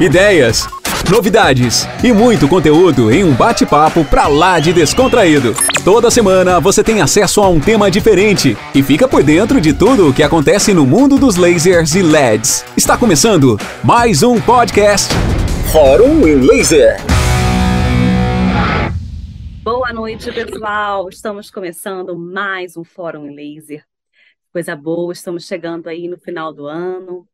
ideias, novidades e muito conteúdo em um bate-papo pra lá de descontraído. Toda semana você tem acesso a um tema diferente e fica por dentro de tudo o que acontece no mundo dos lasers e LEDs. Está começando mais um podcast Fórum em Laser. Boa noite, pessoal. Estamos começando mais um Fórum em Laser. Coisa boa, estamos chegando aí no final do ano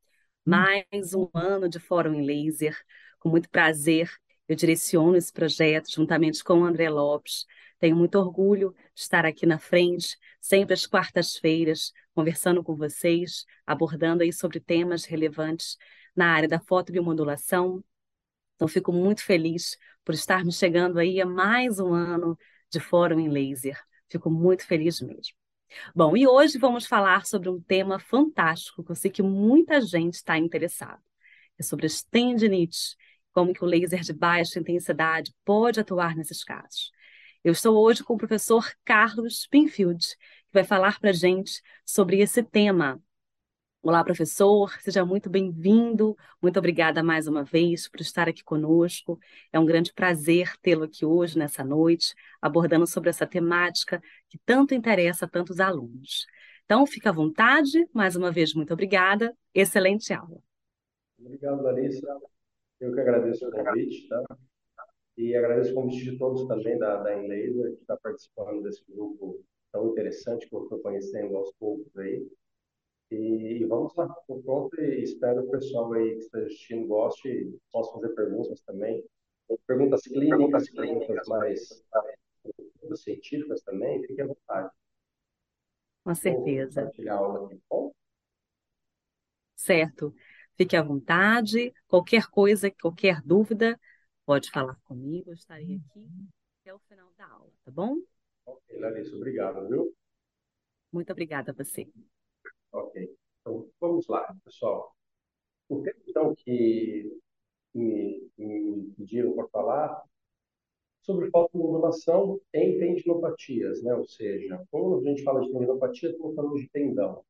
mais um ano de Fórum em Laser. Com muito prazer, eu direciono esse projeto juntamente com o André Lopes. Tenho muito orgulho de estar aqui na frente, sempre às quartas-feiras, conversando com vocês, abordando aí sobre temas relevantes na área da fotobiomodulação. Então, fico muito feliz por estarmos chegando aí a mais um ano de Fórum em Laser. Fico muito feliz mesmo. Bom, e hoje vamos falar sobre um tema fantástico que eu sei que muita gente está interessada. É sobre as tendinites, como que o laser de baixa intensidade pode atuar nesses casos. Eu estou hoje com o professor Carlos Pinfield, que vai falar para a gente sobre esse tema. Olá, professor, seja muito bem-vindo. Muito obrigada mais uma vez por estar aqui conosco. É um grande prazer tê-lo aqui hoje, nessa noite, abordando sobre essa temática que tanto interessa a tantos alunos. Então, fique à vontade. Mais uma vez, muito obrigada. Excelente aula. Obrigado, Larissa. Eu que agradeço o convite, tá? E agradeço o convite de todos também da, da Enlaser, que está participando desse grupo tão interessante que eu estou conhecendo aos poucos aí. E, e vamos lá, estou pronto e espero que o pessoal aí que esteja assistindo goste e possa fazer perguntas também. Perguntas clínicas, perguntas mais científicas também, fique à vontade. Com certeza. Vou compartilhar a aula aqui, bom? Certo. Fique à vontade. Qualquer coisa, qualquer dúvida, pode falar comigo. Eu estarei aqui até o final da aula, tá bom? Ok, Larissa, obrigado, viu? Muito obrigada a você. Ok. Então, vamos lá, pessoal. O tema, então, que me, me pediram para falar sobre fotomodulação em tendinopatias, né? Ou seja, quando a gente fala de tendinopatia, estamos falando de tendão.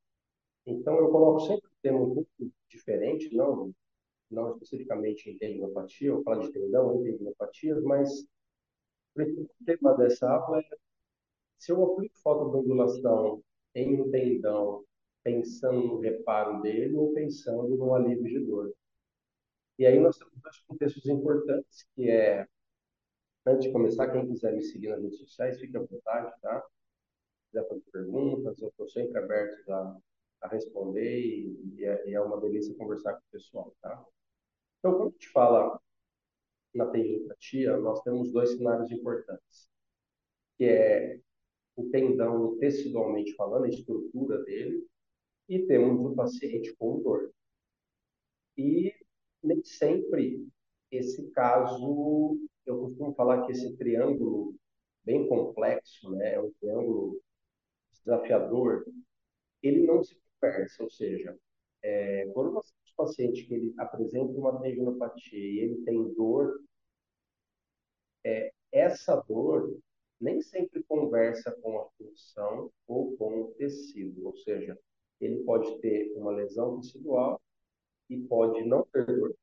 Então, eu coloco sempre um muito diferente, não, não especificamente em tendinopatia, eu falo de tendão em tendinopatias, mas o tema dessa aula é se eu aplico fotomodulação em um tendão pensando no reparo dele ou pensando no alívio de dor. E aí nós temos dois contextos importantes, que é, antes de começar, quem quiser me seguir nas redes sociais, fique à vontade, tá? Se quiser fazer perguntas, eu estou sempre aberto a, a responder e, e, é, e, é, uma delícia conversar com o pessoal, tá? Então, quando a gente fala na tendinopatia, nós temos dois cenários importantes, que é o tendão tecidualmente falando, a estrutura dele, e temos o paciente com dor. E nem sempre esse caso, eu costumo falar que esse triângulo bem complexo, né, é um triângulo desafiador, ele não se conversa, ou seja, é, quando um paciente que ele apresenta uma tendinopatia e ele tem dor, é, essa dor nem sempre conversa com a função ou com o tecido, ou seja, ele pode ter uma lesão tecidual e pode não ter dor,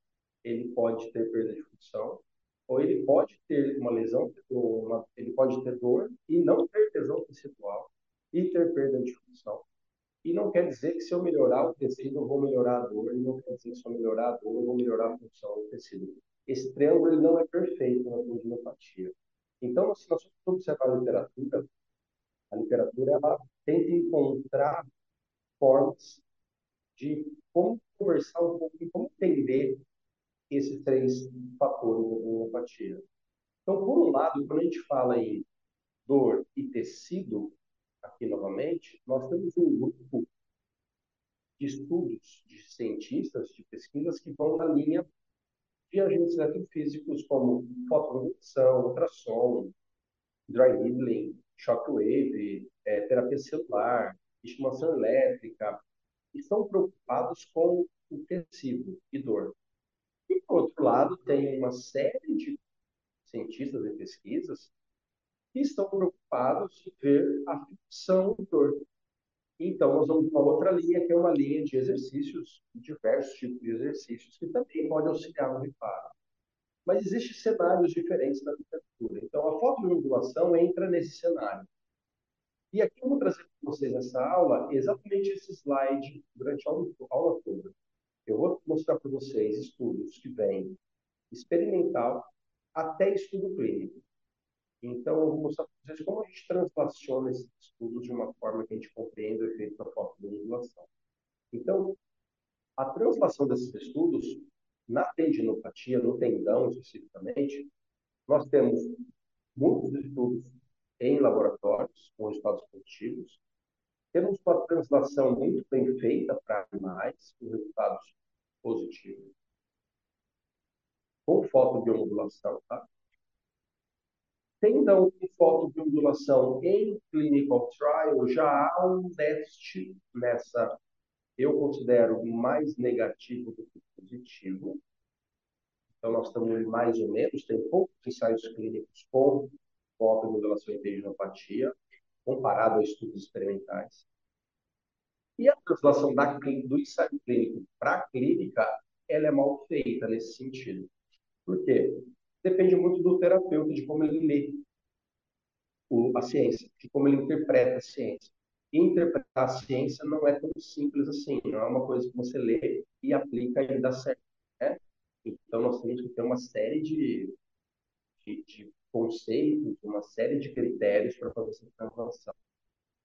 ele pode ter perda de função, ou ele pode ter uma lesão, uma, ele pode ter dor e não ter lesão tecidual e ter perda de função. E não quer dizer que se eu melhorar o tecido, eu vou melhorar a dor, e não quer dizer que se eu melhorar a dor, eu vou melhorar a função do tecido. Esse triângulo não é perfeito na tendinopatia. Então, se nós observar a literatura, a literatura ela tenta encontrar formas de como conversar um pouco e como entender esses três fatores da homeopatia. Então, por um lado, quando a gente fala em dor e tecido, aqui novamente, nós temos um grupo de estudos de cientistas, de pesquisas que vão na linha de agentes eletrofísicos como fotoredução, ultrassom, dry needling, shockwave, é, terapia celular, estimulação elétrica, estão preocupados com o tecido e dor. E, por outro lado, tem uma série de cientistas e pesquisas que estão preocupados em ver a dor. E Então, nós vamos para outra linha, que é uma linha de exercícios, diversos tipos de exercícios, que também pode auxiliar no reparo. Mas existem cenários diferentes na literatura. Então, a fotobiomodulação entra nesse cenário. E aqui eu vou trazer para vocês nessa aula exatamente esse slide durante a aula, aula toda. Eu vou mostrar para vocês estudos que vêm experimental até estudo clínico. Então, eu vou mostrar para vocês como a gente translaciona esses estudos de uma forma que a gente compreenda o efeito da fotobiomodulação. Então, a translação desses estudos na tendinopatia, no tendão especificamente, nós temos muitos estudos em laboratórios com resultados positivos. Temos uma translação muito bem feita para animais com resultados positivos. Com fotobiomodulação, tá? Tendão com fotobiomodulação em clinical trial, já há um déficit nessa, eu considero mais negativo do que positivo. Então, nós estamos mais ou menos, tem poucos ensaios clínicos com fotomodulação em tendinopatia, comparado a estudos experimentais. E a translação da, do ensaio clínico para a clínica, ela é mal feita nesse sentido. Por quê? Depende muito do terapeuta, de como ele lê a ciência, de como ele interpreta a ciência. Interpretar a ciência não é tão simples assim, não é uma coisa que você lê e aplica e dá certo. Né? Então, nós temos que ter uma série de, de, de conceitos, uma série de critérios para fazer essa translação.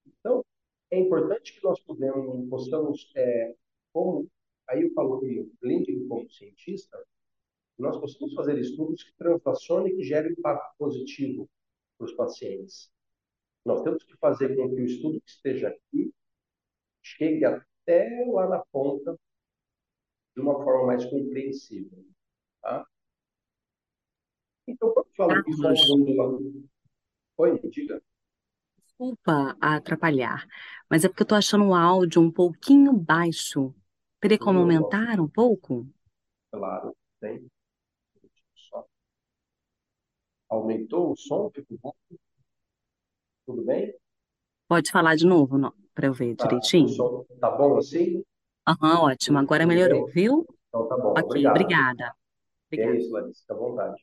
Então, é importante que nós podemos, possamos, é, como, aí eu falo como clínico, como cientista, nós possamos fazer estudos que translacionem e que gerem impacto positivo para os pacientes. Nós temos que fazer com que o estudo que esteja aqui chegue até lá na ponta de uma forma mais compreensível. Tá? Então, isso Oi, diga. Desculpa atrapalhar, mas é porque eu estou achando o áudio um pouquinho baixo. Teria como aumentar um pouco? Claro, tem. Aumentou o som? Ficou bom? Tudo bem? Pode falar de novo, para eu ver Tá, o direitinho. som tá bom assim? Aham, ótimo. Agora Tudo melhorou, bem? viu? Então tá bom, Ok, obrigado. obrigada. É Obrigada. isso, Larissa, fica à vontade.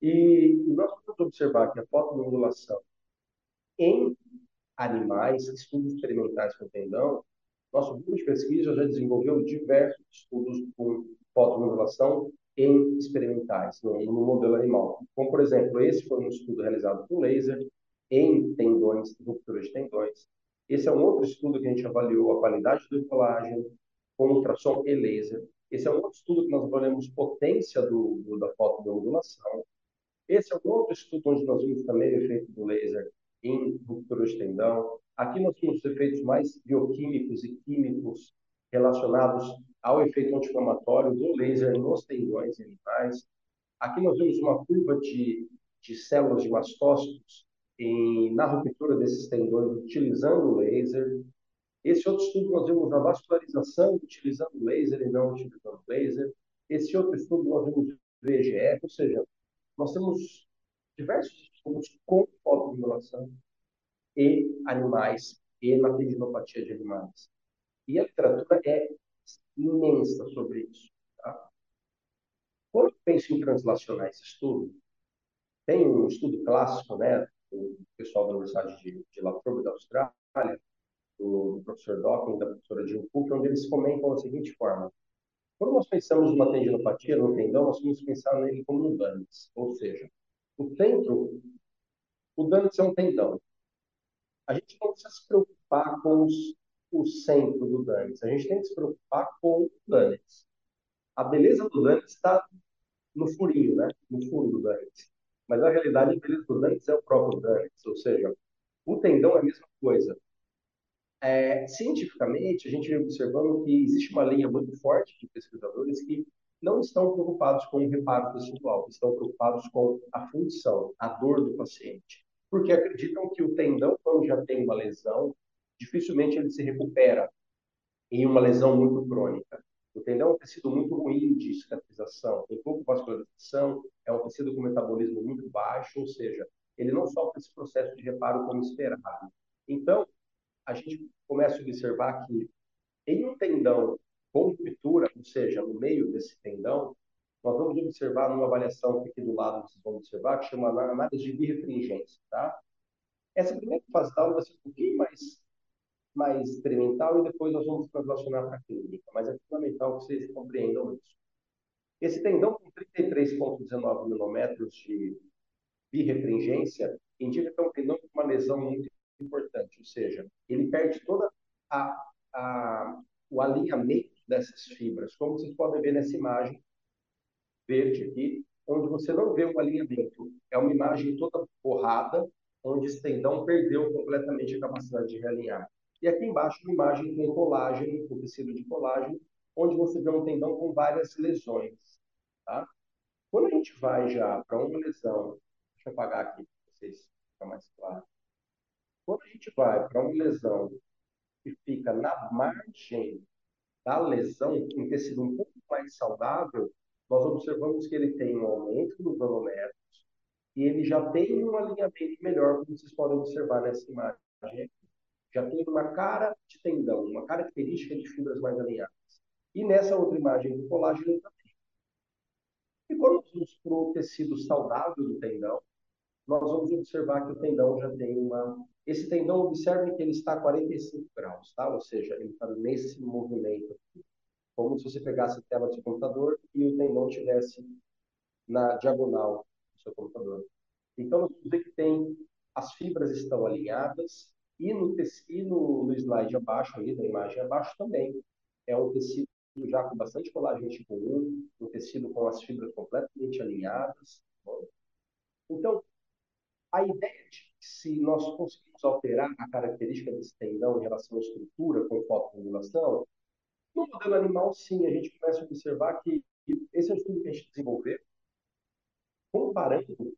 E nós podemos observar que a fotomodulação em animais, estudos experimentais com tendão, nosso grupo de pesquisa já desenvolveu diversos estudos com fotomodulação em experimentais, no, modelo animal. Como, por exemplo, esse foi um estudo realizado com laser em tendões, ruptura de tendões. Esse é um outro estudo que a gente avaliou a qualidade do colágeno com ultrassom e laser. Esse é um outro estudo que nós avaliamos potência do, do, da fotobiomodulação. Esse é um outro estudo onde nós vimos também o efeito do laser em ruptura de tendão. Aqui nós temos efeitos mais bioquímicos e químicos relacionados ao efeito anti-inflamatório do laser nos tendões animais. Aqui nós vemos uma curva de, de células de mastócitos em, na ruptura desses tendões utilizando o laser. Esse outro estudo nós vimos na vascularização utilizando laser e não utilizando laser. Esse outro estudo nós vimos VEGF, ou seja, nós temos diversos estudos com fotobiomodulação e animais e na tendinopatia de animais. E a literatura é imensa sobre isso. Tá? Quando eu penso em translacionar esse estudo, tem um estudo clássico, né, do pessoal da Universidade de, de da Austrália, do, do professor Docking, da professora Jill Cook, onde eles comentam da seguinte forma. Quando nós pensamos numa tendinopatia, no tendão, nós vamos pensar nele como um Dantes, ou seja, o centro, o Dantes é um tendão. A gente não precisa se preocupar com os, o centro do Dantes, a gente tem que se preocupar com o Dantes. A beleza do Dantes está no furinho, né? no furo do Dantes. Mas na realidade, a beleza do Dantes é o próprio Dantes, ou seja, o tendão é a mesma coisa. É, cientificamente, a gente vem observando que existe uma linha muito forte de pesquisadores que não estão preocupados com o reparo tecidual, estão preocupados com a função, a dor do paciente. Porque acreditam que o tendão, quando já tem uma lesão, dificilmente ele se recupera em uma lesão muito crônica. O tendão é um tecido muito ruim de cicatrização, tem pouco vascularização, é um tecido com metabolismo muito baixo, ou seja, ele não sofre esse processo de reparo como esperado. Então, a gente começa a observar que em um tendão com ruptura, ou seja, no meio desse tendão, nós vamos observar numa avaliação que aqui do lado vocês vão observar, que chama análise de birefringência, tá? Essa primeira fase da aula vai ser um pouquinho mais, mais experimental e depois nós vamos translacionar para a clínica, mas é fundamental que vocês compreendam isso. Esse tendão com 33,19 nanômetros de birefringência indica que é um tendão com uma lesão muito importante, ou seja, ele perde toda a, a, o alinhamento dessas fibras, como vocês podem ver nessa imagem verde aqui, onde você não vê o alinhamento. É uma imagem toda borrada, onde esse tendão perdeu completamente a capacidade de realinhar. E aqui embaixo, uma imagem com colágeno, com tecido de colágeno, onde você vê um tendão com várias lesões. Tá? Quando a gente vai já para uma lesão, deixa eu apagar aqui para vocês ficar mais claro. Quando a gente vai para uma lesão que fica na margem da lesão, em tecido um pouco mais saudável, nós observamos que ele tem um aumento dos nanômetros e ele já tem um alinhamento melhor, como vocês podem observar nessa imagem. Já tem uma cara de tendão, uma característica de fibras mais alinhadas. E nessa outra imagem do colágeno também. E quando vamos para o tecido saudável do tendão, nós vamos observar que o tendão já tem uma. Esse tendão, observe que ele está a 45 graus, tá? Ou seja, ele está nesse movimento aqui como se você pegasse a tela do seu computador e o tendão estivesse na diagonal do seu computador. Então, nós vamos ver que tem, as fibras estão alinhadas e no, tecido, no slide abaixo, aí, da imagem abaixo também, é um tecido já com bastante colágeno tipo 1, um tecido com as fibras completamente alinhadas. Bom. Então, a ideia de se nós conseguimos alterar a característica desse tendão em relação à estrutura com fotoangulação, no modelo animal, sim, a gente começa a observar que esse é um estudo que a gente desenvolveu, comparando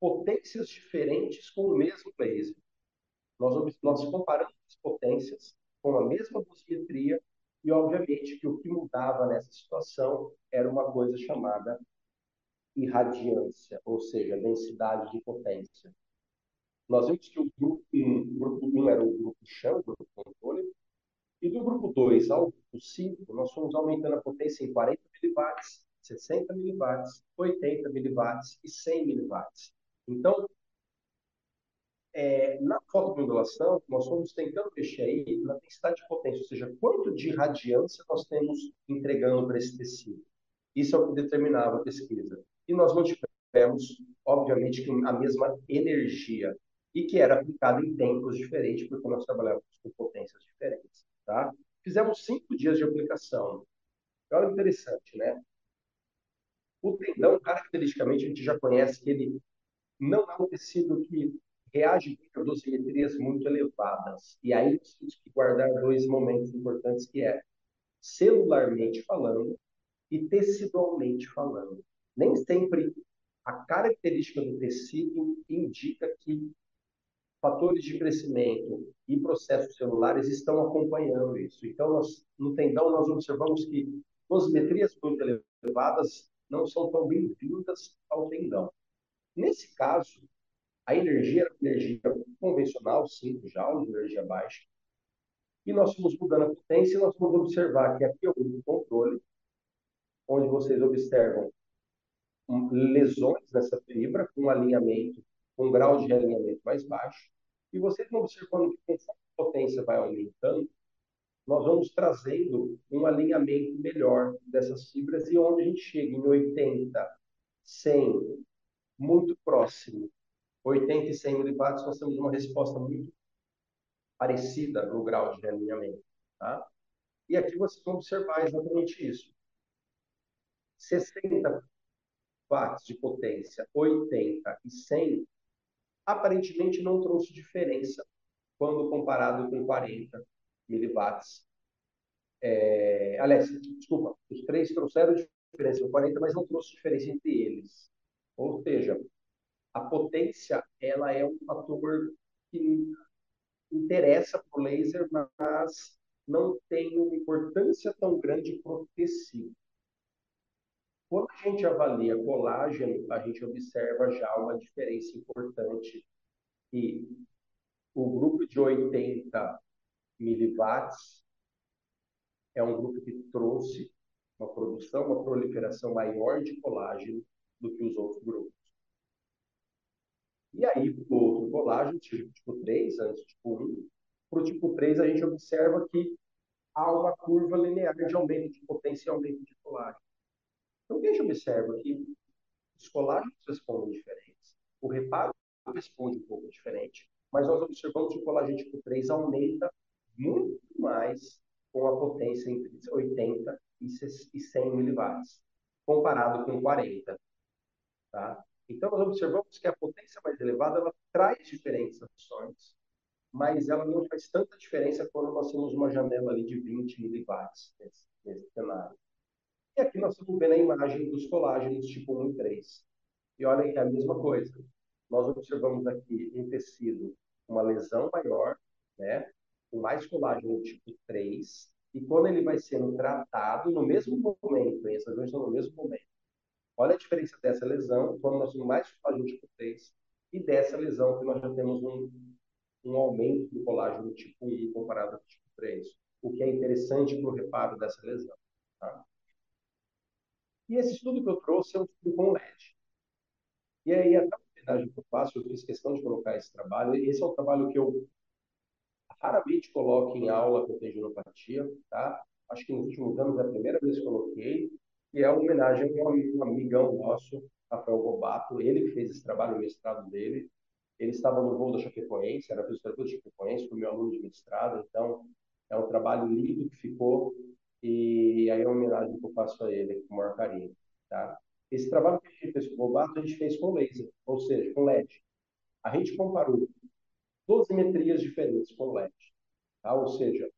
potências diferentes com o mesmo laser. Nós, nós comparamos as potências com a mesma dosimetria e, obviamente, que o que mudava nessa situação era uma coisa chamada irradiância, ou seja, densidade de potência. Nós vimos que o grupo 1, um, grupo 1 era o grupo chão, o grupo controle, e do grupo 2 ao grupo 5, nós fomos aumentando a potência em 40 miliwatts, 60 miliwatts, 80 miliwatts e 100 miliwatts. Então, é, na fotomodulação, nós fomos tentando mexer aí na densidade de potência, ou seja, quanto de radiância nós temos entregando para esse tecido. Isso é o que determinava a pesquisa. E nós multiplicamos, obviamente, a mesma energia, e que era aplicada em tempos diferentes, porque nós trabalhávamos com potências diferentes. Tá? Fizemos cinco dias de aplicação. Olha interessante, né? O tendão, caracteristicamente, a gente já conhece que ele não é um tecido que reage a dosimetrias muito elevadas. E aí temos que guardar dois momentos importantes, que é celularmente falando e tecidualmente falando. Nem sempre a característica do tecido indica que fatores de crescimento e processos celulares estão acompanhando isso. Então, nós, no tendão, nós observamos que dosimetrias muito elevadas não são tão bem-vindas ao tendão. Nesse caso, a energia era energia convencional, 5 joules, energia baixa, e nós fomos mudando a potência e nós vamos observar que aqui é o controle, onde vocês observam lesões nessa fibra com alinhamento, com um grau de alinhamento mais baixo. E vocês vão observando que conforme a potência vai aumentando, nós vamos trazendo um alinhamento melhor dessas fibras e onde a gente chega em 80, 100, muito próximo, 80 e 100 miliwatts, nós temos uma resposta muito parecida no grau de alinhamento. Tá? E aqui vocês vão observar exatamente isso. 60 watts de potência, 80 e 100 aparentemente não trouxe diferença quando comparado com 40 miliwatts. É, aliás, desculpa, os três trouxeram diferença com 40, mas não trouxe diferença entre eles. Ou seja, a potência ela é um fator que interessa para o laser, mas não tem uma importância tão grande para o tecido. Quando a gente avalia colágeno, a gente observa já uma diferença importante. E o grupo de 80 miliwatts, é um grupo que trouxe uma produção, uma proliferação maior de colágeno do que os outros grupos. E aí, para o outro colágeno, tipo, tipo 3, antes tipo 1, para o tipo 3 a gente observa que há uma curva linear de aumento de potência e aumento de colágeno. Então, o que a gente observa que os colágenos respondem diferentes, o reparo responde um pouco diferente, mas nós observamos que o colágeno tipo 3 aumenta muito mais com a potência entre 80 e 100 miliwatts, comparado com 40. Tá? Então, nós observamos que a potência mais elevada ela traz diferentes ações, mas ela não faz tanta diferença quando nós temos uma janela ali de 20 miliwatts nesse, nesse cenário. E aqui nós estamos vendo a imagem dos colágenos tipo 1 e 3. E olha que é a mesma coisa. Nós observamos aqui em tecido uma lesão maior, né? com mais colágeno tipo 3, e quando ele vai sendo tratado no mesmo momento, essas dois estão no mesmo momento. Olha a diferença dessa lesão, quando nós temos mais colágeno tipo 3, e dessa lesão que nós já temos um, um aumento do colágeno tipo 1 comparado ao tipo 3, o que é interessante para o reparo dessa lesão. Tá? E esse estudo que eu trouxe é um estudo com LED. E aí, até a homenagem que eu faço, eu fiz questão de colocar esse trabalho, esse é um trabalho que eu raramente coloco em aula com tendinopatia, tá? Acho que nos últimos anos é a primeira vez que coloquei, e é uma homenagem a um amigão nosso, Rafael Gobato, ele fez esse trabalho, o mestrado dele. Ele estava no voo da Chapecoense, era fisioterapeuta da Chapecoense, foi meu aluno de mestrado, então é um trabalho lindo que ficou, e aí é uma homenagem que eu faço a ele com o maior carinho, tá? Esse trabalho que a gente fez com o Gobato, a gente fez com laser, ou seja, com LED. A gente comparou dosimetrias diferentes com LED. Tá? Ou seja,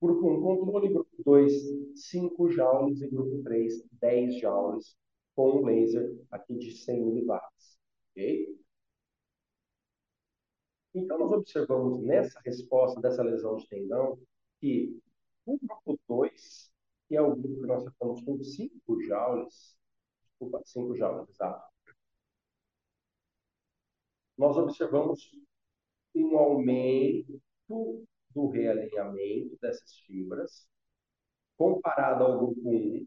grupo 1 controle, grupo 2, 5 joules e grupo 3, 10 joules com um laser aqui de 100 miliwatts. Ok? Então, nós observamos nessa resposta dessa lesão de tendão que o grupo 2, que é o grupo que nós tratamos com 5 joules, desculpa, 5 joules, exato, nós observamos um aumento do realinhamento dessas fibras, comparado ao grupo 1,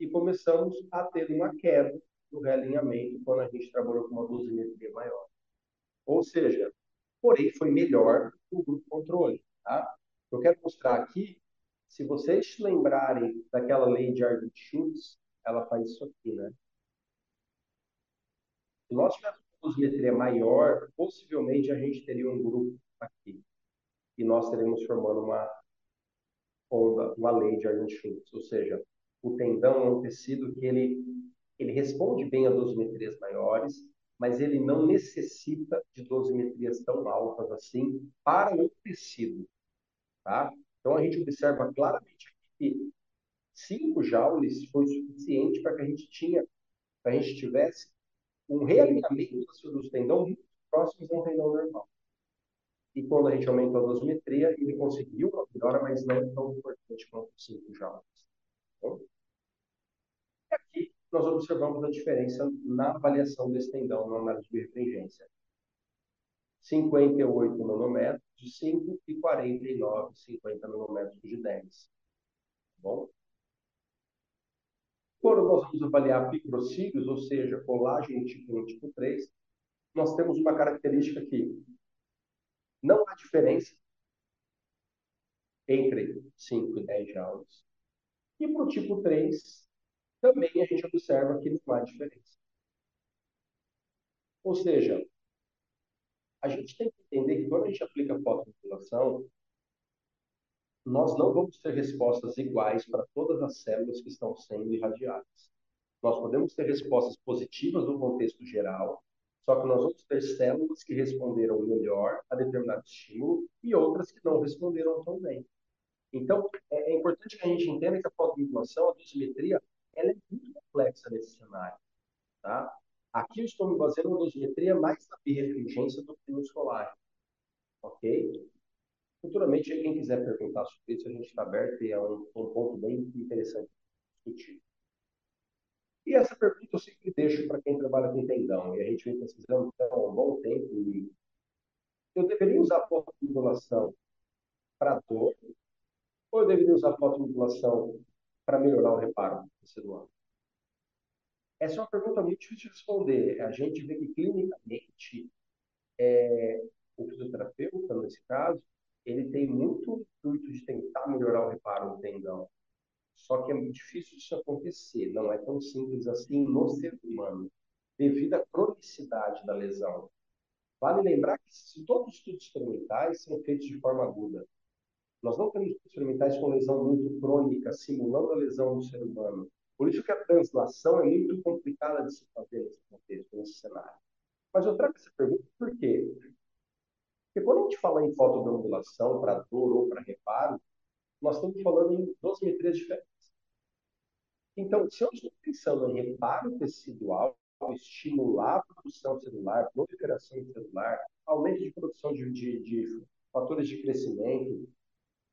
e começamos a ter uma queda do realinhamento quando a gente trabalhou com uma dosimetria maior. Ou seja, porém foi melhor o grupo controle. Tá? Eu quero mostrar aqui, se vocês se lembrarem daquela lei de Arvid-Schultz, ela faz isso aqui, né? Se nós tivéssemos dosimetria maior, possivelmente a gente teria um grupo aqui. E nós teremos formando uma onda, uma lei de Arnold-Schultz. Ou seja, o tendão é um tecido que ele, ele responde bem a dosimetrias maiores, mas ele não necessita de dosimetrias tão altas assim para o tecido. Tá? Então a gente observa claramente que 5 joules foi suficiente para que a gente tinha, para a gente tivesse um realinhamento das fibras do tendão muito próximos a um tendão normal. E quando a gente aumentou a dosimetria, ele conseguiu uma melhora, mas não tão importante quanto 5 joules. Então, e aqui nós observamos a diferença na avaliação desse tendão na análise de refringência. 58 nanômetros de 5 e 49, 50 nanômetros de 10. Tá bom? Quando nós vamos avaliar picrocílios, ou seja, colágeno tipo 1 e tipo 3, nós temos uma característica que não há diferença entre 5 e 10 joules. E para o tipo 3, também a gente observa que não há diferença. Ou seja, a gente tem que entender que quando a gente aplica fotoregulação, nós não vamos ter respostas iguais para todas as células que estão sendo irradiadas. Nós podemos ter respostas positivas no contexto geral, só que nós vamos ter células que responderam melhor a determinado estímulo e outras que não responderam tão bem. Então, é, é importante que a gente entenda que a fotovinculação, a dosimetria, ela é muito complexa nesse cenário. Tá? Aqui eu estou me baseando na dosimetria mais na birefringência do no escolar. Ok? Futuramente, quem quiser perguntar sobre isso, a gente está aberto e é um, um ponto bem interessante discutir. E essa pergunta eu sempre deixo para quem trabalha com tendão. E a gente vem pesquisando então, há um bom tempo. E eu deveria usar a formulação para dor, ou eu deveria usar fotomodulação para melhorar o reparo tecidual? Essa é uma pergunta muito difícil de responder. A gente vê que clinicamente é, o fisioterapeuta, nesse caso, ele tem muito intuito de tentar melhorar o reparo do tendão. Só que é muito difícil isso acontecer, não é tão simples assim no ser humano, devido à cronicidade da lesão. Vale lembrar que todos os estudos experimentais são feitos de forma aguda. Nós não temos estudos experimentais com lesão muito crônica, simulando a lesão do ser humano. Por isso que a translação é muito complicada de se fazer nesse contexto, nesse cenário. Mas eu trago essa pergunta por quê? Porque quando a gente fala em fotodeambulação para dor ou para reparo, nós estamos falando em dosimetrias diferentes. Então, se eu estou pensando em reparo tecidual, estimular a produção celular, proliferação celular, aumento de produção de, de, de fatores de crescimento,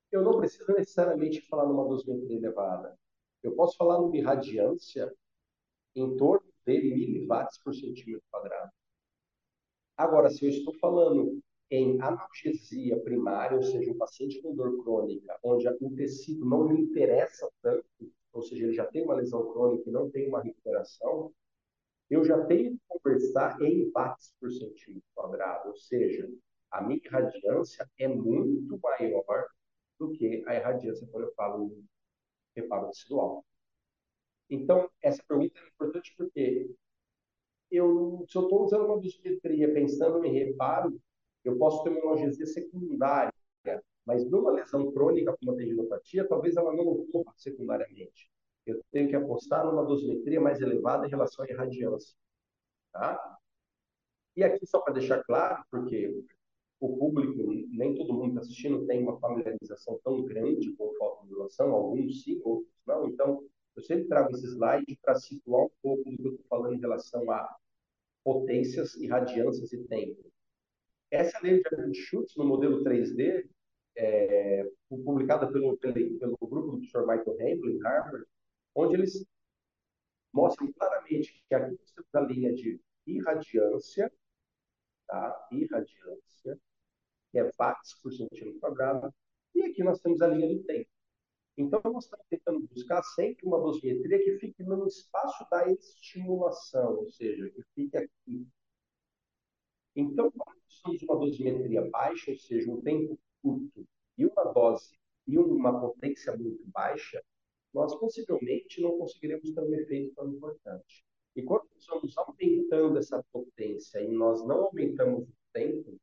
eu não preciso necessariamente falar numa dosimetria elevada. Eu posso falar numa irradiância em torno de miliwatts por centímetro quadrado. Agora, se eu estou falando em analgesia primária, ou seja, um paciente com dor crônica, onde o tecido não lhe interessa tanto, ou seja, ele já tem uma lesão crônica e não tem uma recuperação, eu já tenho que conversar em watts por centímetro quadrado, ou seja, a minha irradiância é muito maior do que a irradiância quando eu falo reparo tecidual. Então, essa pergunta é importante porque eu, se eu estou usando uma dosimetria pensando em reparo, eu posso ter uma analgesia secundária, mas numa lesão crônica como a tendinopatia, talvez ela não ocorra secundariamente. Eu tenho que apostar numa dosimetria mais elevada em relação à irradiância. Tá? E aqui, só para deixar claro, porque o público, nem todo mundo está assistindo, tem uma familiarização tão grande com fotomodulação, alguns sim, outros não. Então, eu sempre trago esse slide para situar um pouco do que eu estou falando em relação a potências, irradiâncias e tempo. Essa lei de Schutz, no modelo 3D, é, publicada pelo, pelo, pelo grupo do professor Michael Hamblin, Harvard, onde eles mostram claramente que aqui nós temos a linha de irradiância, tá? irradiância, que é watts por centímetro quadrado, e aqui nós temos a linha do tempo. Então, nós estamos tentando buscar sempre uma dosimetria que fique no espaço da estimulação, ou seja, que fique aqui. Então, quando nós temos uma dosimetria baixa, ou seja, um tempo curto, e uma dose e uma potência muito baixa, nós possivelmente não conseguiremos ter um efeito tão importante. E quando nós vamos aumentando essa potência e nós não aumentamos o tempo,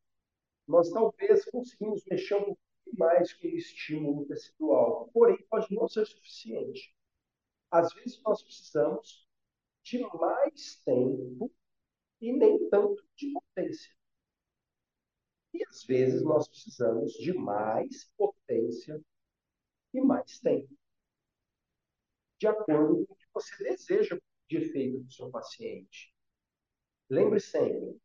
nós talvez conseguimos mexer um pouco mais com o estímulo tecidual, porém pode não ser suficiente. Às vezes nós precisamos de mais tempo e nem tanto de potência. E às vezes nós precisamos de mais potência e mais tempo. De acordo com o que você deseja de do seu paciente. Lembre sempre,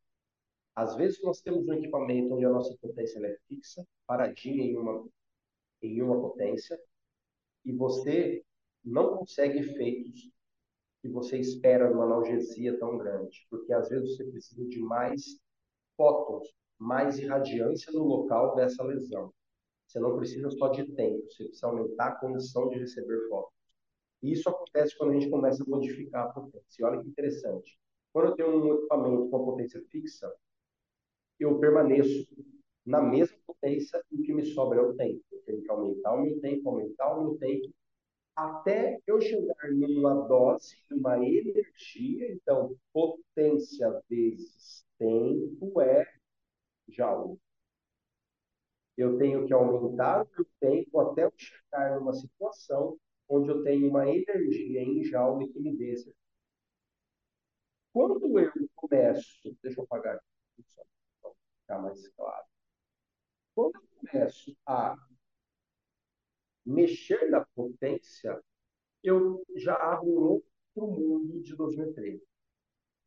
às vezes nós temos um equipamento onde a nossa potência é fixa, paradinha em uma, em uma potência, e você não consegue efeitos que você espera numa analgesia tão grande, porque às vezes você precisa de mais fótons mais irradiância no local dessa lesão. Você não precisa só de tempo, você precisa aumentar a condição de receber fótons. E isso acontece quando a gente começa a modificar a potência. Olha que interessante. Quando eu tenho um equipamento com potência fixa, eu permaneço na mesma potência e o que me sobra é o tempo. Eu tenho que aumentar o meu tempo, aumentar o meu tempo, até eu chegar numa dose, numa energia. Então, potência vezes tempo é joule. Eu tenho que aumentar o tempo até eu chegar numa situação onde eu tenho uma energia em joule que me dê Quando eu começo, deixa eu apagar aqui, só para ficar mais claro. Quando eu começo a mexer na potência, eu já abro um outro mundo de dosimetria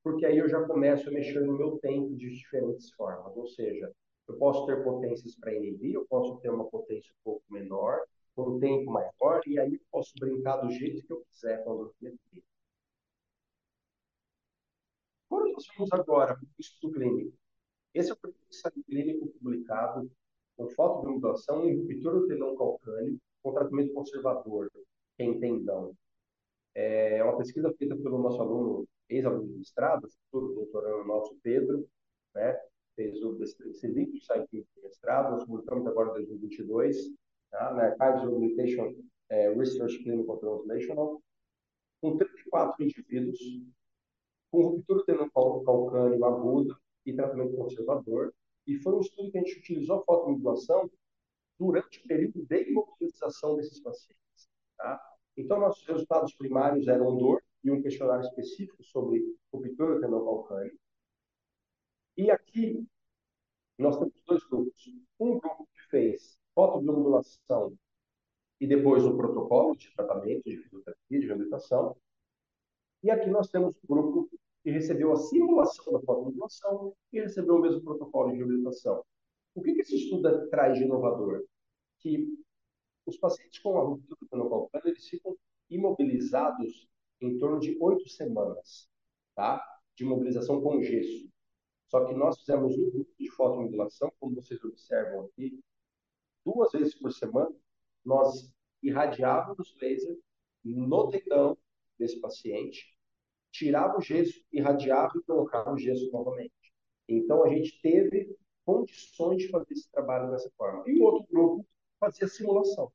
porque aí eu já começo a mexer no meu tempo de diferentes formas. Ou seja, eu posso ter potências para inibir, eu posso ter uma potência um pouco menor, tempo maior, e aí eu posso brincar do jeito que eu quiser com a dosimetria. Quando nós vamos agora para o estudo clínico, esse é o primeiro clínico publicado com fotobiomodulação em ruptura do tendão calcâneo com tratamento conservador, em tendão. É uma pesquisa feita pelo nosso aluno, ex-aluno de mestrado, futuro doutorando nosso, Pedro, né? fez o excelente site de mestrado, nós publicamos agora em 2022, tá? na Archives Rehabilitation é, Research Clinical Translational, com 34 indivíduos com ruptura tendão calcâneo aguda e tratamento conservador, e foi um estudo que a gente utilizou a fotomodulação durante o período de imobilização desses pacientes. Tá? Então, nossos resultados primários eram dor e um questionário específico sobre ruptura tendão calcâneo. E aqui nós temos dois grupos. Um grupo que fez fotobiomodulação e depois o protocolo de tratamento de fisioterapia, de reabilitação. E aqui nós temos um grupo que recebeu a simulação da fotobiomodulação e recebeu o mesmo protocolo de reabilitação. O que, que esse estudo traz de inovador? Que os pacientes com a ruptura calcâneo, eles ficam imobilizados em torno de oito semanas, tá? De imobilização com gesso. Só que nós fizemos um grupo de fotomodulação, como vocês observam aqui, duas vezes por semana, nós irradiávamos laser no tendão desse paciente, tirava o gesso, irradiava e colocava o gesso novamente. Então, a gente teve condições de fazer esse trabalho dessa forma. E o outro grupo fazia simulação.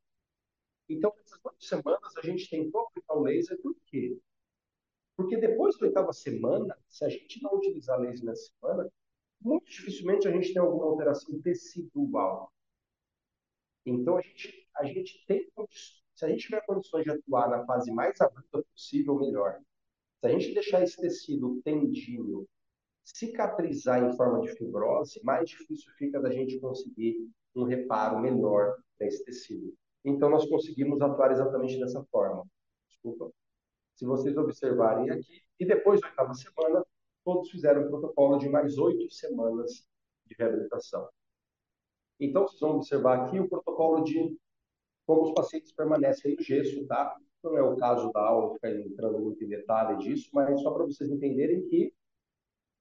Então, nessas duas semanas, a gente tentou aplicar o laser, por quê? Porque depois da oitava semana, se a gente não utilizar laser nessa semana, muito dificilmente a gente tem alguma alteração tecidual. Então, a gente, a gente tem se a gente tiver condições de atuar na fase mais abrupta possível, melhor. Se a gente deixar esse tecido tendinho cicatrizar em forma de fibrose, mais difícil fica da gente conseguir um reparo melhor nesse tecido. Então, nós conseguimos atuar exatamente dessa forma. Desculpa. Se vocês observarem aqui, e depois da oitava semana, todos fizeram um protocolo de mais oito semanas de reabilitação. Então, vocês vão observar aqui o protocolo de como os pacientes permanecem no gesso, tá? Não é o caso da aula ficar entrando muito em detalhe disso, mas só para vocês entenderem que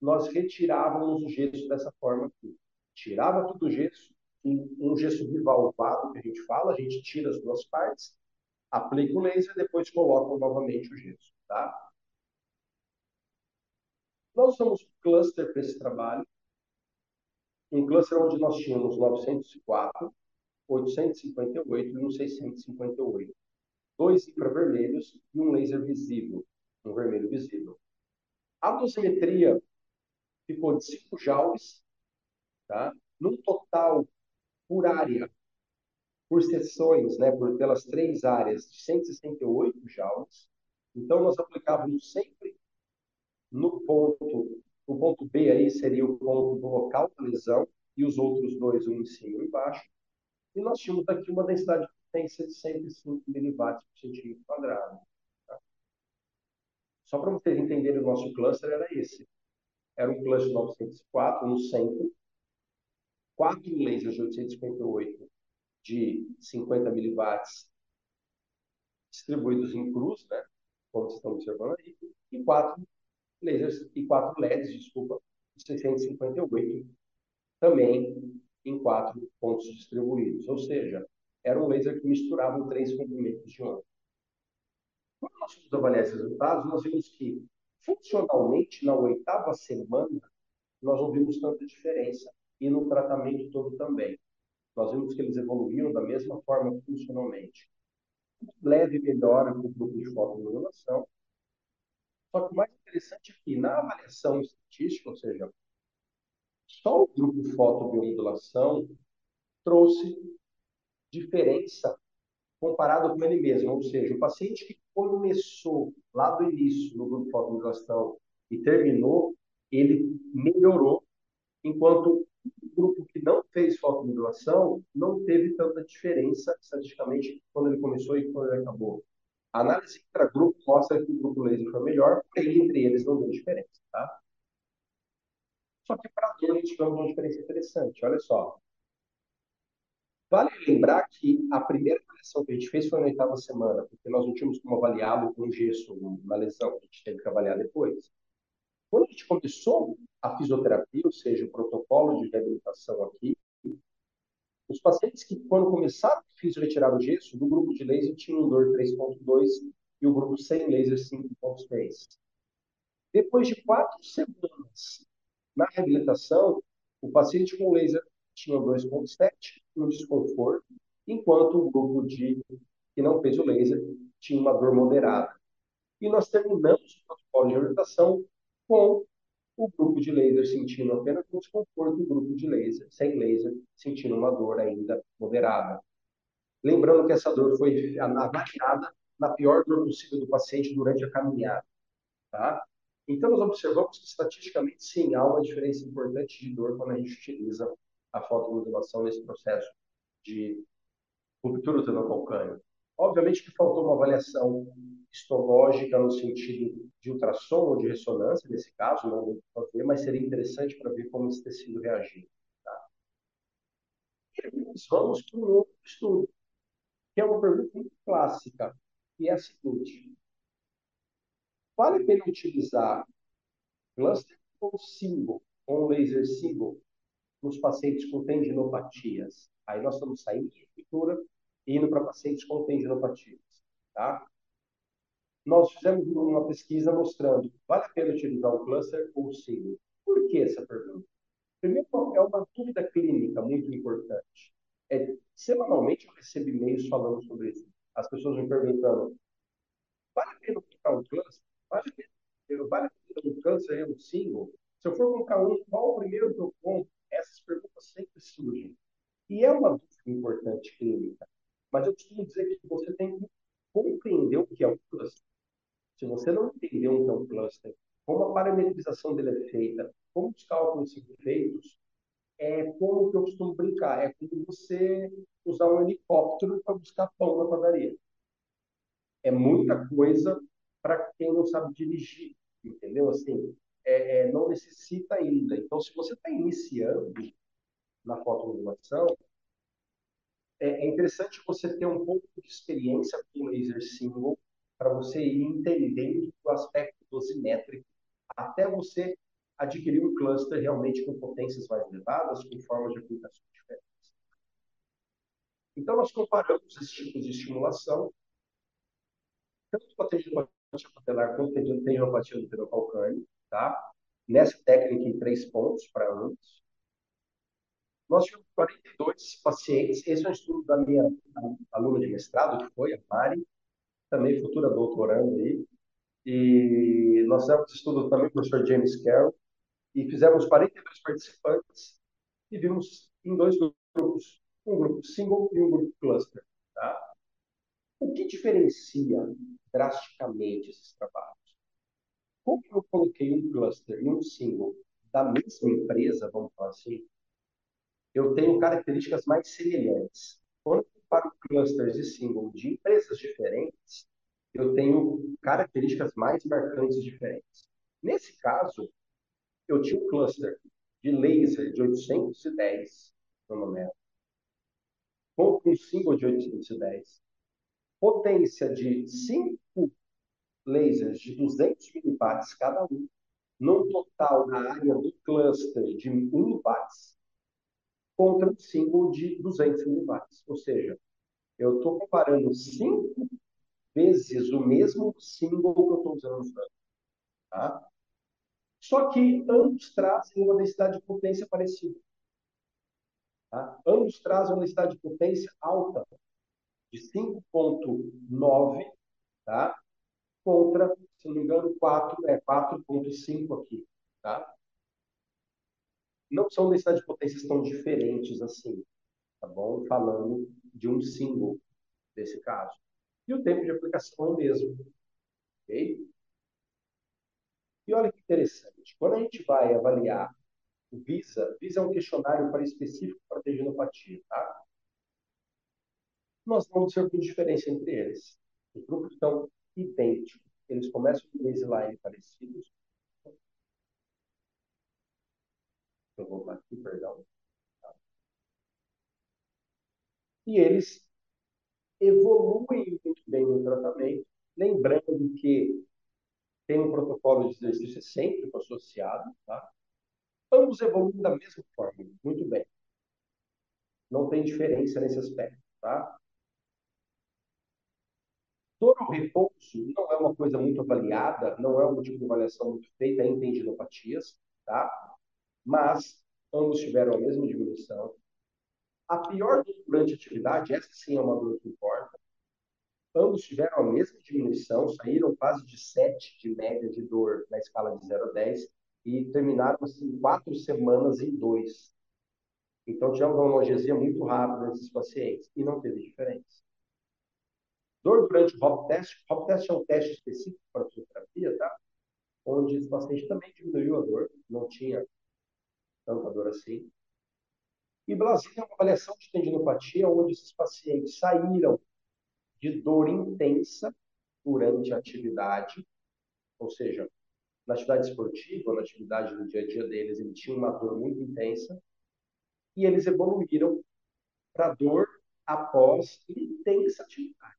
nós retirávamos o gesso dessa forma aqui. Tirava todo o gesso, um gesso bivalvado, que a gente fala, a gente tira as duas partes, aplica o laser e depois coloca novamente o gesso, tá? Nós usamos cluster para esse trabalho, um cluster onde nós tínhamos 904, 858 e um 658. Dois infravermelhos e um laser visível, um vermelho visível. A dosimetria ficou de 5 joules, tá? num total por área, por sessões, né, por, pelas três áreas, de 168 joules. Então, nós aplicávamos sempre no ponto, o ponto B aí seria o ponto do local da lesão, e os outros dois, um em cima e um embaixo. E nós tínhamos aqui uma densidade de potência de 105 miliwatts por centímetro quadrado. Tá? Só para vocês entenderem, o nosso cluster era esse. Era um cluster 904 no centro, quatro lasers de 858 de 50 miliwatts distribuídos em cruz, né? Como vocês estão observando aí, e quatro lasers e quatro LEDs, desculpa, de 658, também em quatro pontos distribuídos. Ou seja, era um laser que misturava três comprimentos de onda. Quando nós fomos avaliar esses resultados, nós vimos que, funcionalmente, na oitava semana, nós não vimos tanta diferença e no tratamento todo também. Nós vimos que eles evoluíam da mesma forma funcionalmente. Leve melhora com o grupo de fotomodulação. Só que o mais interessante é que na avaliação estatística, ou seja, só o grupo fotobiomodulação trouxe diferença comparado com ele mesmo. Ou seja, o paciente que começou lá do início no grupo fotomodulação e terminou, ele melhorou, enquanto o grupo que não fez fotomodulação não teve tanta diferença estatisticamente quando ele começou e quando ele acabou. A análise intra-grupo mostra que o grupo laser foi melhor, porém entre eles não deu diferença, tá? Só que para gente tivemos uma diferença interessante, olha só. Vale lembrar que a primeira avaliação que a gente fez foi na oitava semana, porque nós não tínhamos como avaliá-lo com gesso na lesão, a gente teve que avaliar depois. Quando a gente começou a fisioterapia, ou seja, o protocolo de reabilitação aqui, Os pacientes que, quando começaram a fiz retirar o gesso, do grupo de laser tinham dor 3.2 e o grupo sem laser 5.3. Depois de quatro semanas na reabilitação, o paciente com laser tinha 2.7, um desconforto, enquanto o grupo de que não fez o laser tinha uma dor moderada. E nós terminamos o protocolo de reabilitação com o grupo de laser sentindo apenas um desconforto o grupo de laser, sem laser, sentindo uma dor ainda moderada. Lembrando que essa dor foi avaliada na pior dor possível do paciente durante a caminhada. Tá? Então, nós observamos que, estatisticamente, sim, há uma diferença importante de dor quando a gente utiliza a fotomodulação nesse processo de ruptura do calcâneo. Obviamente que faltou uma avaliação histológica no sentido de ultrassom ou de ressonância, nesse caso, não vou fazer, mas seria interessante para ver como esse tecido reagiu. Tá? Vamos para um outro estudo, que é uma pergunta muito clássica, que é a seguinte. Vale a pena utilizar cluster ou single, ou laser single, nos pacientes com tendinopatias? Aí nós estamos saindo de estrutura indo para pacientes com tendinopatias. Tá? Nós fizemos uma pesquisa mostrando vale a pena utilizar o cluster ou single. Por que essa pergunta? Primeiro, é uma dúvida clínica muito importante. É, semanalmente eu recebo e-mails falando sobre isso. As pessoas me perguntando: vale a pena colocar um cluster? Vale a pena, vale a um cluster e um single? Se eu for colocar um, qual o primeiro que eu compro? Essas perguntas sempre surgem. E é uma dúvida importante clínica. Mas eu costumo dizer que você tem que compreender o que é um cluster. Se você não entender o que é um cluster, como a parametrização dele é feita, como os cálculos são feitos, é como que eu costumo brincar, é como você usar um helicóptero para buscar pão na padaria. É muita coisa para quem não sabe dirigir, entendeu? Assim, é, é, não necessita ainda. Então, se você está iniciando na fotomodulação, é, é interessante você ter um pouco de experiência com laser single para você ir entendendo o aspecto dosimétrico até você adquirir um cluster realmente com potências mais elevadas, com formas de aplicação diferentes. Então, nós comparamos esses tipos de estimulação, tanto com a tendinopatia patelar quanto com a tendinopatia do tá? Nessa técnica em três pontos para ambos. Nós tivemos 42 pacientes. Esse é um estudo da minha aluna de mestrado, que foi a Mari, também futura doutoranda aí. E nós fizemos estudo também com o professor James Carroll. E fizemos 42 participantes e vimos em dois grupos, um grupo single e um grupo cluster. Tá? O que diferencia drasticamente esses trabalhos? Como eu coloquei um cluster e um single da mesma empresa, vamos falar assim, eu tenho características mais semelhantes. Quando eu clusters e single de empresas diferentes, eu tenho características mais marcantes diferentes. Nesse caso, eu tinha um cluster de laser de 810 nanômetros, com um single de 810, potência de 5 lasers de 200 miliwatts cada um, num total na área do cluster de 1 watts, contra um símbolo de 200 miliwatts. Ou seja, eu estou comparando cinco vezes o mesmo símbolo que eu estou usando no Tá? Só que ambos trazem uma densidade de potência parecida. Tá? Ambos trazem uma densidade de potência alta, de 5.9, tá? contra, se não me engano, 4, é 4.5 aqui, tá? Não são densidades de potências tão diferentes assim, tá bom? Falando de um símbolo desse caso. E o tempo de aplicação é o mesmo, ok? E olha que interessante, quando a gente vai avaliar o VISA, VISA é um questionário para específico para tendinopatia, tá? Nós vamos ter uma diferença entre eles. Os grupos estão idênticos. Eles começam com baseline parecidos. Eu vou aqui, perdão. E eles evoluem muito bem no tratamento, lembrando que tem um protocolo de exercício excêntrico associado, tá? Ambos evoluem da mesma forma, muito bem. não tem diferença nesse aspecto, tá? Dor ou repouso não é uma coisa muito avaliada, não é um tipo de avaliação muito feita em tendinopatias, tá? Mas ambos tiveram a mesma diminuição. A pior durante a atividade, essa sim é uma dor que importa. Ambos tiveram a mesma diminuição, saíram quase de 7 de média de dor na escala de 0 a 10 e terminaram assim, quatro semanas em dois. Então, tivemos uma analgesia muito rápida nesses pacientes e não teve diferença. Dor durante o HOP test. O HOP test é um teste específico para fisioterapia, tá? Onde esse paciente também diminuiu a dor, não tinha tanta dor assim. E Brasília é uma avaliação de tendinopatia onde esses pacientes saíram de dor intensa durante a atividade, ou seja, na atividade esportiva, na atividade do dia a dia deles, eles tinham uma dor muito intensa, e eles evoluíram para dor após intensa atividade.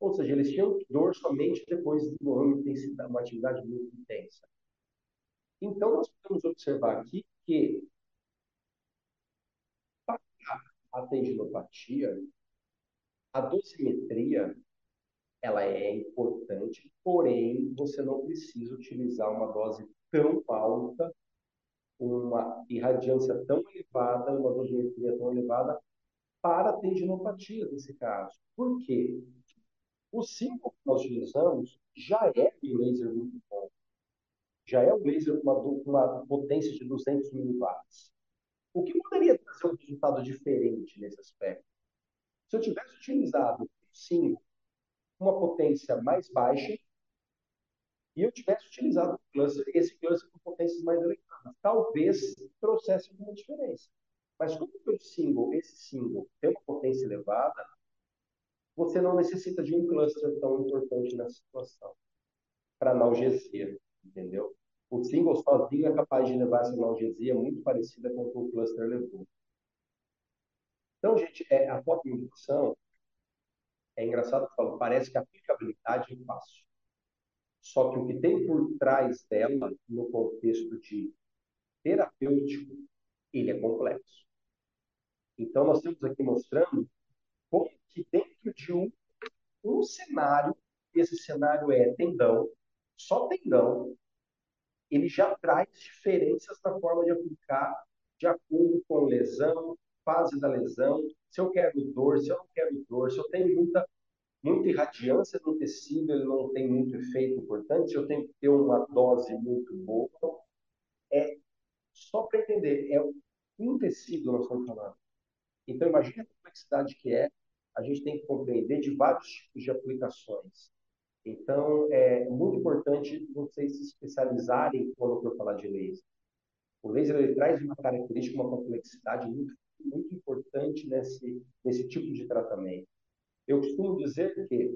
Ou seja, eles tinham dor somente depois de uma, uma atividade muito intensa. Então, nós podemos observar aqui que para a tendinopatia, a dosimetria ela é importante, porém você não precisa utilizar uma dose tão alta, uma irradiância tão elevada, uma dosimetria tão elevada para a tendinopatia nesse caso. Por quê? O símbolo que nós utilizamos já é um laser muito bom. Já é um laser com uma, uma potência de 200 miliwatts. O que poderia trazer um resultado diferente nesse aspecto? Se eu tivesse utilizado, sim, uma potência mais baixa e eu tivesse utilizado cluster, esse cluster com potências mais elevadas, talvez trouxesse alguma diferença. Mas como o single, esse single tem uma potência elevada, você não necessita de um cluster tão importante nessa situação para analgesia, entendeu? O single sozinho é capaz de levar essa analgesia muito parecida com o que o cluster levou. Então, gente, é, a fotoindução é engraçado que falo, parece que a aplicabilidade é fácil. Só que o que tem por trás dela, no contexto de terapêutico, ele é complexo. Então, nós estamos aqui mostrando como que dentro de um, um cenário, esse cenário é tendão, só tendão, ele já traz diferenças na forma de aplicar de acordo com lesão, fase da lesão, se eu quero dor, se eu não quero dor, se eu tenho muita, muita irradiância no tecido, ele não tem muito efeito importante, se eu tenho que ter uma dose muito boa. É só para entender, é um tecido nós estamos falando. Então, imagine a complexidade que é, a gente tem que compreender de vários tipos de aplicações. Então, é muito importante vocês se especializarem quando for falar de laser. O laser ele traz uma característica, uma complexidade muito muito importante nesse, nesse tipo de tratamento. Eu costumo dizer que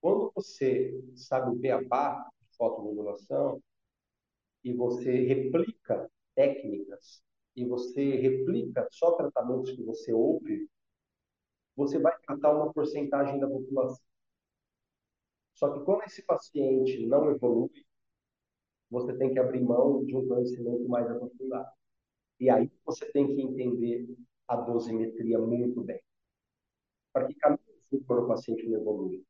quando você sabe o beabá de fotomodulação e você replica técnicas e você replica só tratamentos que você ouve, você vai tratar uma porcentagem da população. Só que quando esse paciente não evolui, você tem que abrir mão de um conhecimento mais aprofundado. E aí você tem que entender a dosimetria muito bem. Para que caminho for o paciente não evolui?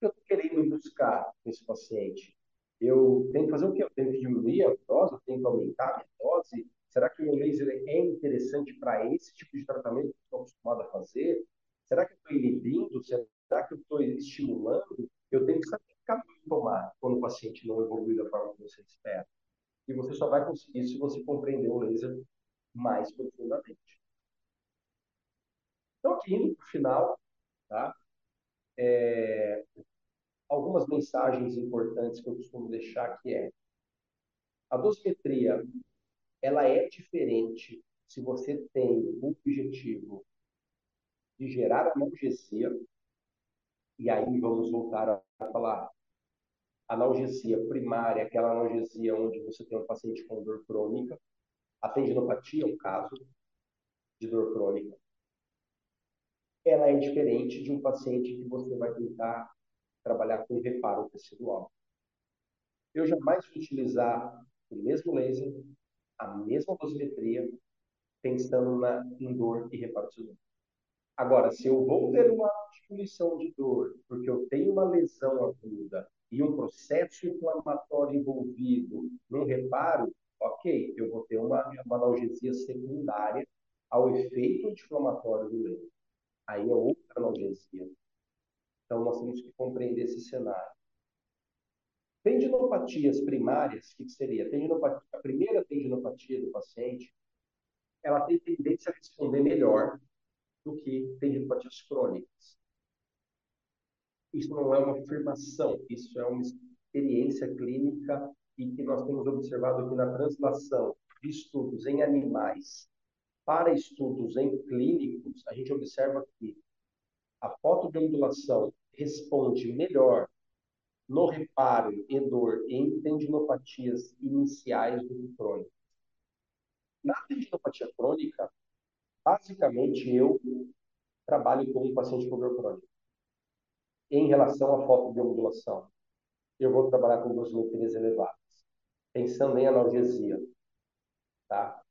Eu estou querendo buscar esse paciente. Eu tenho que fazer o quê? Eu tenho que diminuir a dose? Eu tenho que aumentar a dose? Será que o meu laser é interessante para esse tipo de tratamento que eu estou acostumado a fazer? Será que eu estou inibindo? Será que eu estou estimulando? Eu tenho que saber que caminho tomar quando o paciente não evolui da forma que você espera. E você só vai conseguir se você compreender o laser mais profundamente. Então, aqui indo para o final, tá? É, algumas mensagens importantes que eu costumo deixar que é a dosimetria ela é diferente se você tem o objetivo de gerar analgesia e aí vamos voltar a falar analgesia primária, aquela analgesia onde você tem um paciente com dor crônica, a tendinopatia é um caso de dor crônica. Ela é diferente de um paciente que você vai tentar trabalhar com reparo tecidual. Eu jamais vou utilizar o mesmo laser, a mesma dosimetria, pensando na, em dor e reparo celular. Agora, se eu vou ter uma diminuição de dor, porque eu tenho uma lesão aguda e um processo inflamatório envolvido no reparo, ok, eu vou ter uma, uma analgesia secundária ao efeito inflamatório do leito. Aí é outra analgesia. Então, nós temos que compreender esse cenário. Tendinopatias primárias, o que seria? Tendinopatia, a primeira tendinopatia do paciente, ela tem tendência a responder melhor do que tendinopatias crônicas. Isso não é uma afirmação, isso é uma experiência clínica e que nós temos observado que na translação de estudos em animais para estudos em clínicos, a gente observa que a fotobiomodulação responde melhor no reparo e dor em tendinopatias iniciais do que crônicas. Na tendinopatia crônica, basicamente eu trabalho com um paciente com dor crônica. Em relação à fotobiomodulação, eu vou trabalhar com dosimetrias elevadas, pensando em analgesia. Tá?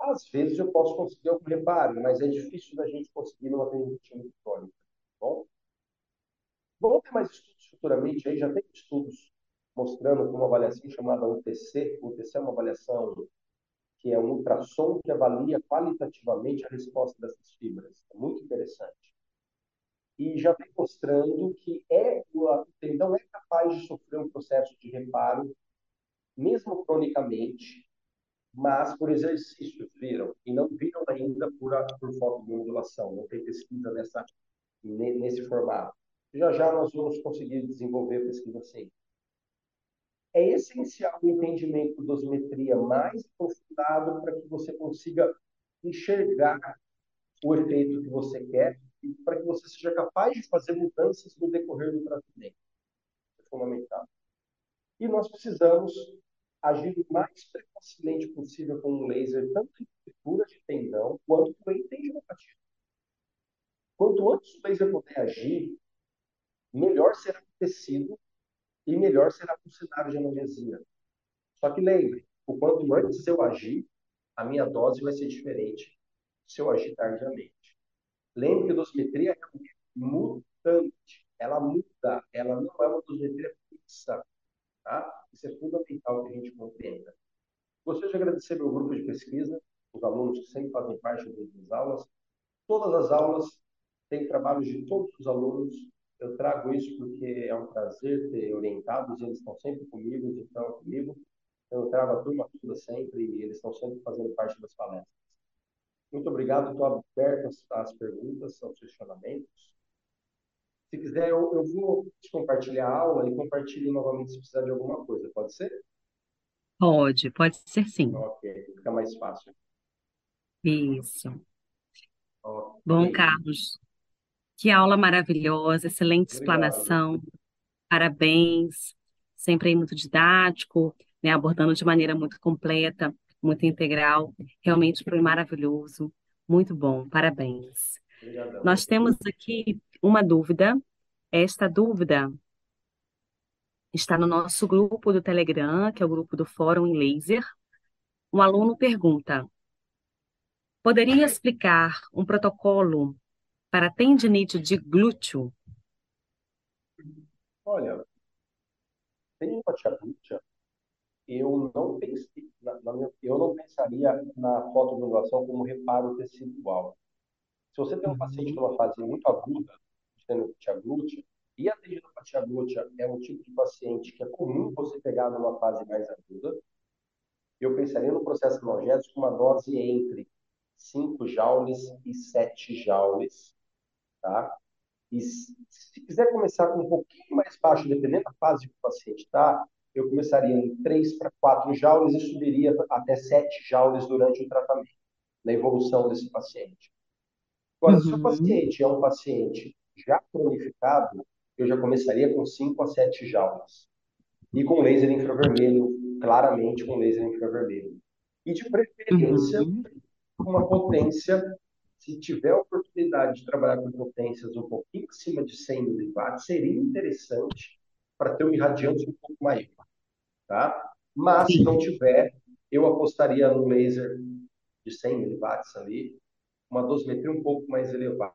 Às vezes eu posso conseguir algum reparo, mas é difícil da gente conseguir numa tendinite crônica. Tá bom? Vamos ter mais estudos futuramente aí, já tem estudos mostrando uma avaliação chamada UTC. UTC é uma avaliação que é um ultrassom que avalia qualitativamente a resposta dessas fibras. É muito interessante. E já vem mostrando que é, o tendão é capaz de sofrer um processo de reparo, mesmo cronicamente, mas por exercícios viram, e não viram ainda por, por fotobiomodulação, não tem pesquisa nessa, nesse formato. Já já nós vamos conseguir desenvolver pesquisa assim. É essencial o entendimento da dosimetria mais aprofundado para que você consiga enxergar o efeito que você quer e para que você seja capaz de fazer mudanças no decorrer do tratamento. É fundamental. E nós precisamos agir o mais precocemente possível com um laser, tanto em estrutura de tendão quanto em tendinopatia. Quanto antes o laser puder agir, melhor será o tecido e melhor será o cenário de analgesia. Só que lembre, o quanto antes eu agir, a minha dose vai ser diferente se eu agir tardiamente. Lembre que a dosimetria é mutante, ela muda, ela não é uma dosimetria fixa. Tá? Isso é fundamental que a gente compreenda. Gostaria de agradecer meu grupo de pesquisa, os alunos que sempre fazem parte das aulas. Todas as aulas têm trabalhos de todos os alunos. Eu trago isso porque é um prazer ter orientados, eles estão sempre comigo, eles estão comigo. Eu trago a turma toda sempre e eles estão sempre fazendo parte das palestras. Muito obrigado, estou aberto às perguntas, aos questionamentos. Se quiser, eu, eu vou compartilhar a aula e compartilhe novamente se precisar de alguma coisa. Pode ser? Pode, pode ser sim. Ok, fica mais fácil. Isso. Okay. Bom, Carlos, que aula maravilhosa, excelente Obrigado. explanação. Parabéns. Sempre aí muito didático, né, abordando de maneira muito completa, muito integral. Realmente foi maravilhoso. Muito bom, parabéns. Obrigadão. Nós temos aqui uma dúvida. Esta dúvida está no nosso grupo do Telegram, que é o grupo do Fórum em Laser. Um aluno pergunta: Poderia explicar um protocolo para tendinite de glúteo? Olha, tendinite glútea, eu não pensei, na, na minha, eu não pensaria na fotobiomodulação como reparo tecidual. Se você tem um paciente numa fase muito aguda, tendinopatia glútea, e a tendinopatia glútea é um tipo de paciente que é comum você pegar numa fase mais aguda, eu pensaria no processo analgésico com uma dose entre 5 joules e 7 joules, tá? E se, se quiser começar com um pouquinho mais baixo, dependendo da fase que o paciente está, eu começaria em 3 para 4 joules e subiria até 7 joules durante o tratamento, na evolução desse paciente. Agora, uhum. se o uhum. paciente é um paciente já cronificado, eu já começaria com 5 a 7 jaulas. E com laser infravermelho, claramente com laser infravermelho. E de preferência, uhum. uma potência, se tiver oportunidade de trabalhar com potências um pouquinho acima de 100 miliwatts, seria interessante para ter uma irradiância um pouco maior. Tá? Mas, se não tiver, eu apostaria no laser de 100 miliwatts ali, uma dosimetria um pouco mais elevada.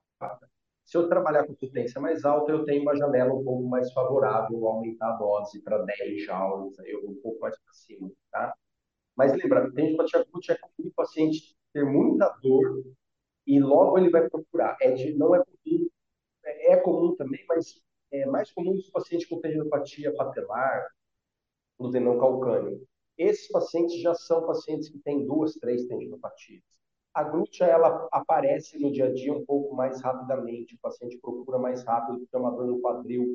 Se eu trabalhar com potência mais alta, eu tenho uma janela um pouco mais favorável aumentar a dose para 10 joules, aí eu vou um pouco mais para cima, tá? Mas lembra, tem de patia é o paciente ter muita dor e logo ele vai procurar. É de, não é comum, é, é comum também, mas é mais comum os pacientes com tendinopatia patelar, no tendão calcâneo. Esses pacientes já são pacientes que têm duas, três tendinopatias. A glútea, ela aparece no dia a dia um pouco mais rapidamente, o paciente procura mais rápido, porque é uma dor no quadril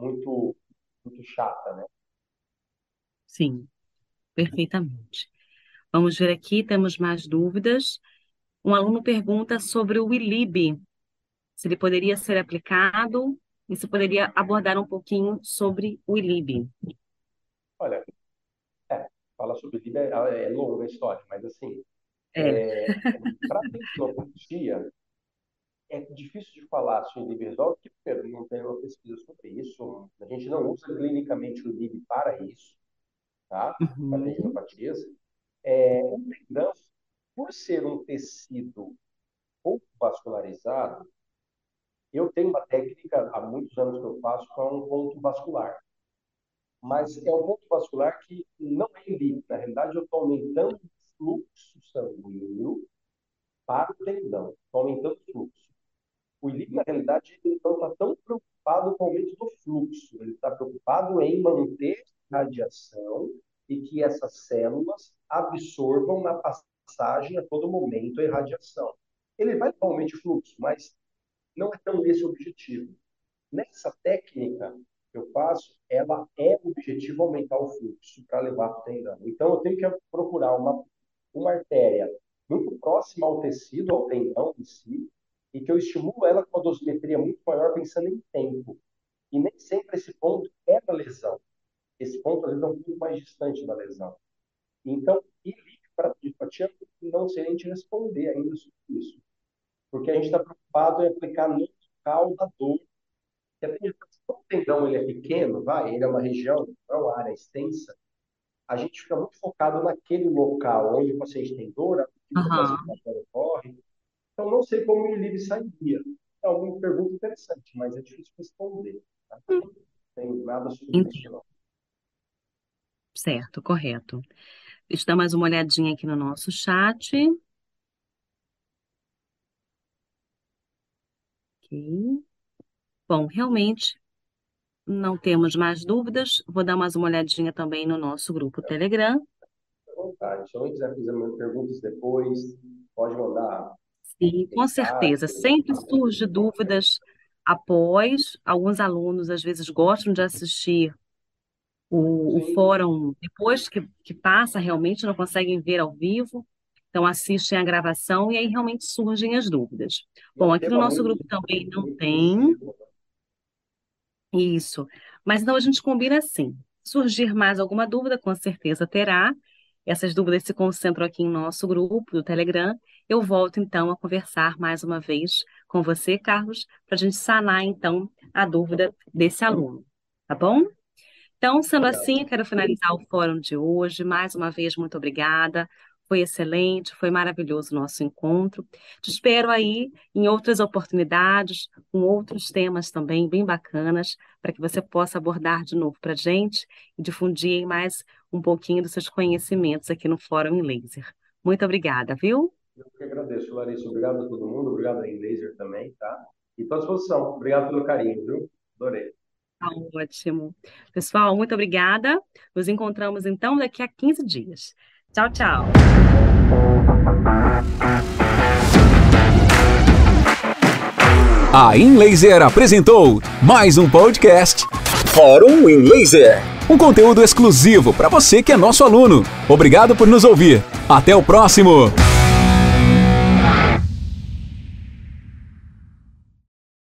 muito, muito chata, né? Sim, perfeitamente. Vamos ver aqui, temos mais dúvidas. Um aluno pergunta sobre o ILIB, se ele poderia ser aplicado e se poderia abordar um pouquinho sobre o ILIB. Olha, é, falar sobre o ILIB é, é longa a história, mas assim, é. é para tendinopatia, é difícil de falar sobre o ILIB porque primeiro, não tem uma pesquisa sobre isso, a gente não usa clinicamente o ILIB para isso, tá? Uhum. Para tendinopatias. É, o tendão, por ser um tecido pouco vascularizado, eu tenho uma técnica, há muitos anos que eu faço, com um ponto vascular. Mas é um ponto vascular que não é em Na realidade, eu estou aumentando o fluxo sanguíneo para o tendão. Estou aumentando o fluxo. O ILIP, na realidade, ele não está tão preocupado com o aumento do fluxo. Ele está preocupado em manter a radiação e que essas células absorvam na passagem a todo momento a irradiação. Ele vai para o fluxo, mas não é tão esse o objetivo. Nessa técnica que eu faço, ela é o objetivo aumentar o fluxo para levar para o tendão. Então, eu tenho que procurar uma, uma artéria muito próxima ao tecido, ao tendão em si, e que eu estimulo ela com uma dosimetria muito maior, pensando em tempo. E nem sempre esse ponto é da lesão. Esse ponto, às vezes, é um pouco mais distante da lesão. Então, e para a empatia não sei nem te responder ainda sobre isso porque a gente está preocupado em aplicar no local da dor. O tendão ele é pequeno, vai, ele é uma região, é uma área extensa, a gente fica muito focado naquele local onde o paciente tem dor, a uhum. ocorre. Então, não sei como o livre sairia. É uma pergunta interessante, mas é difícil responder. Tá? Não tem nada sobre isso, não. Certo, correto. Deixa eu dar mais uma olhadinha aqui no nosso chat. Ok. Bom, realmente não temos mais dúvidas. Vou dar mais uma olhadinha também no nosso grupo Telegram. À vontade. Se alguém quiser fazer perguntas depois, pode mandar. Sim, com certeza. Sempre surge dúvidas após. Alguns alunos, às vezes, gostam de assistir o, o fórum depois que, que passa, realmente não conseguem ver ao vivo. Então, assistem a gravação e aí realmente surgem as dúvidas. Bom, aqui no nosso grupo também não tem. Isso. Mas então a gente combina assim. Surgir mais alguma dúvida, com certeza terá. Essas dúvidas se concentram aqui em nosso grupo do Telegram. Eu volto então a conversar mais uma vez com você, Carlos, para a gente sanar então a dúvida desse aluno, tá bom? Então, sendo assim, eu quero finalizar o fórum de hoje. Mais uma vez, muito obrigada. Foi excelente, foi maravilhoso o nosso encontro. Te espero aí em outras oportunidades, com outros temas também bem bacanas, para que você possa abordar de novo para a gente e difundir mais um pouquinho dos seus conhecimentos aqui no Fórum em Laser. Muito obrigada, viu? Eu que agradeço, Larissa. Obrigado a todo mundo, obrigado a Laser também, tá? E estou à disposição. Obrigado pelo carinho, viu? Adorei. Tá ótimo. Pessoal, muito obrigada. Nos encontramos então daqui a 15 dias. Tchau, tchau. A InLaser apresentou mais um podcast Fórum InLaser. Um conteúdo exclusivo para você que é nosso aluno. Obrigado por nos ouvir. Até o próximo.